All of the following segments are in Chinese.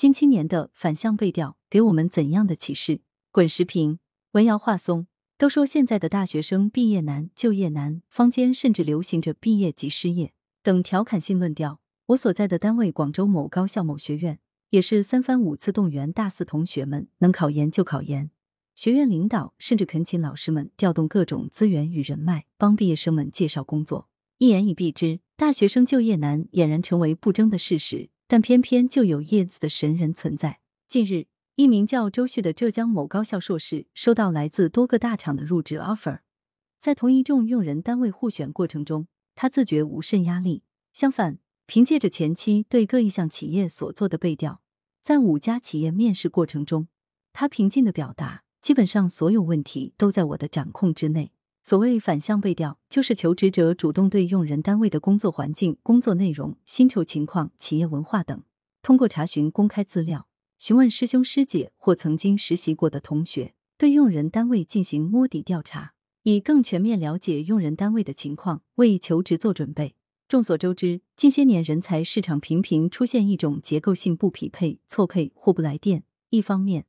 新青年的反向背调给我们怎样的启示？滚石屏文瑶话松。都说现在的大学生毕业难、就业难，坊间甚至流行着毕业即失业等调侃性论调。我所在的单位广州某高校某学院，也是三番五次动员大四同学们能考研就考研。学院领导甚至恳请老师们调动各种资源与人脉，帮毕业生们介绍工作。一言以蔽之，大学生就业难俨然成为不争的事实。但偏偏就有叶子的神人存在。近日。一名叫周旭的浙江某高校硕士收到来自多个大厂的入职 offer，在同一众用人单位互选过程中，他自觉无甚压力。相反，凭借着前期对各意向企业所做的背调，在五家企业面试过程中，他平静的表达，基本上所有问题都在我的掌控之内。所谓反向背调，就是求职者主动对用人单位的工作环境、工作内容、薪酬情况、企业文化等，通过查询公开资料。询问师兄师姐或曾经实习过的同学，对用人单位进行摸底调查，以更全面了解用人单位的情况，为求职做准备。众所周知，近些年人才市场频频出现一种结构性不匹配、错配或不来电。一方面，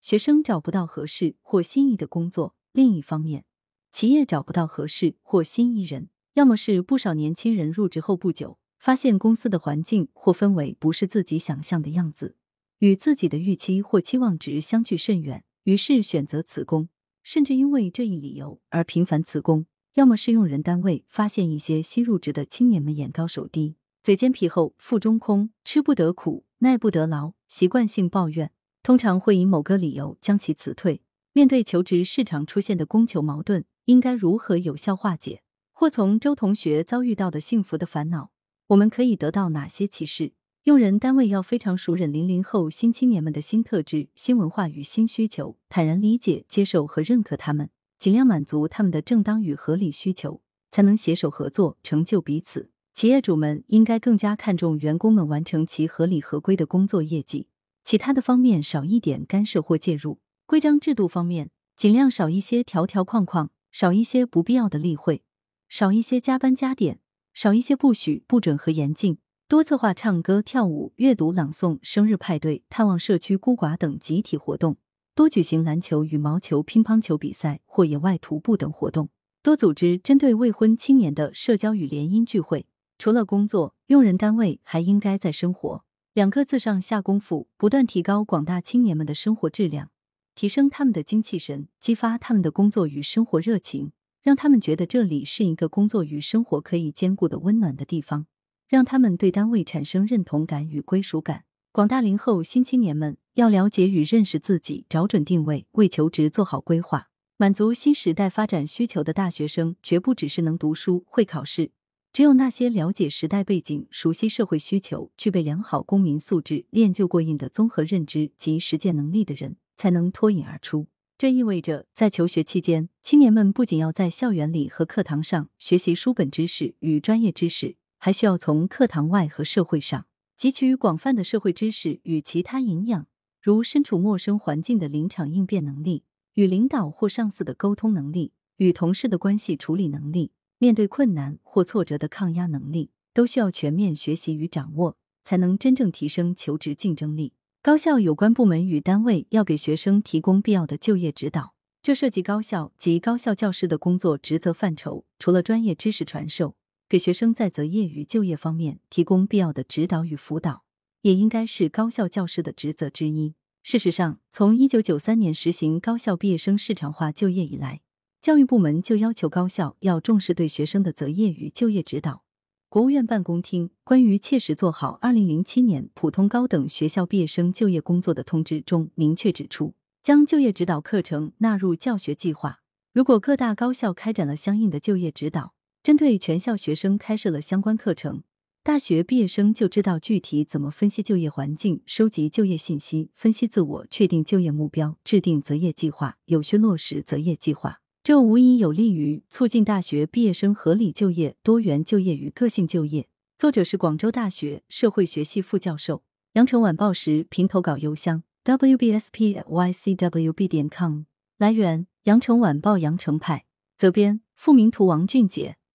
学生找不到合适或心仪的工作；另一方面，企业找不到合适或心仪人。要么是不少年轻人入职后不久，发现公司的环境或氛围不是自己想象的样子。与自己的预期或期望值相距甚远，于是选择辞工，甚至因为这一理由而频繁辞工。要么是用人单位发现一些新入职的青年们眼高手低、嘴尖皮厚、腹中空、吃不得苦、耐不得劳，习惯性抱怨，通常会以某个理由将其辞退。面对求职市场出现的供求矛盾，应该如何有效化解？或从周同学遭遇到的幸福的烦恼，我们可以得到哪些启示？用人单位要非常熟稔零零后新青年们的新特质、新文化与新需求，坦然理解、接受和认可他们，尽量满足他们的正当与合理需求，才能携手合作，成就彼此。企业主们应该更加看重员工们完成其合理合规的工作业绩，其他的方面少一点干涉或介入。规章制度方面，尽量少一些条条框框，少一些不必要的例会，少一些加班加点，少一些不许、不准和严禁。多策划唱歌、跳舞、阅读、朗诵、生日派对、探望社区孤寡等集体活动；多举行篮球、羽毛球、乒乓球比赛或野外徒步等活动；多组织针对未婚青年的社交与联姻聚会。除了工作，用人单位还应该在生活两个字上下功夫，不断提高广大青年们的生活质量，提升他们的精气神，激发他们的工作与生活热情，让他们觉得这里是一个工作与生活可以兼顾的温暖的地方。让他们对单位产生认同感与归属感。广大零后新青年们要了解与认识自己，找准定位，为求职做好规划。满足新时代发展需求的大学生，绝不只是能读书会考试。只有那些了解时代背景、熟悉社会需求、具备良好公民素质、练就过硬的综合认知及实践能力的人，才能脱颖而出。这意味着，在求学期间，青年们不仅要在校园里和课堂上学习书本知识与专业知识。还需要从课堂外和社会上汲取广泛的社会知识与其他营养，如身处陌生环境的临场应变能力、与领导或上司的沟通能力、与同事的关系处理能力、面对困难或挫折的抗压能力，都需要全面学习与掌握，才能真正提升求职竞争力。高校有关部门与单位要给学生提供必要的就业指导，这涉及高校及高校教师的工作职责范畴，除了专业知识传授。给学生在择业与就业方面提供必要的指导与辅导，也应该是高校教师的职责之一。事实上，从一九九三年实行高校毕业生市场化就业以来，教育部门就要求高校要重视对学生的择业与就业指导。国务院办公厅关于切实做好二零零七年普通高等学校毕业生就业工作的通知中明确指出，将就业指导课程纳入教学计划。如果各大高校开展了相应的就业指导，针对全校学生开设了相关课程，大学毕业生就知道具体怎么分析就业环境、收集就业信息、分析自我、确定就业目标、制定择业计划、有序落实择业计划。这无疑有利于促进大学毕业生合理就业、多元就业与个性就业。作者是广州大学社会学系副教授。羊城晚报时评投稿邮箱：wbspycwb 点 com。来源：羊城晚报羊城派。责编：付明图，王俊杰。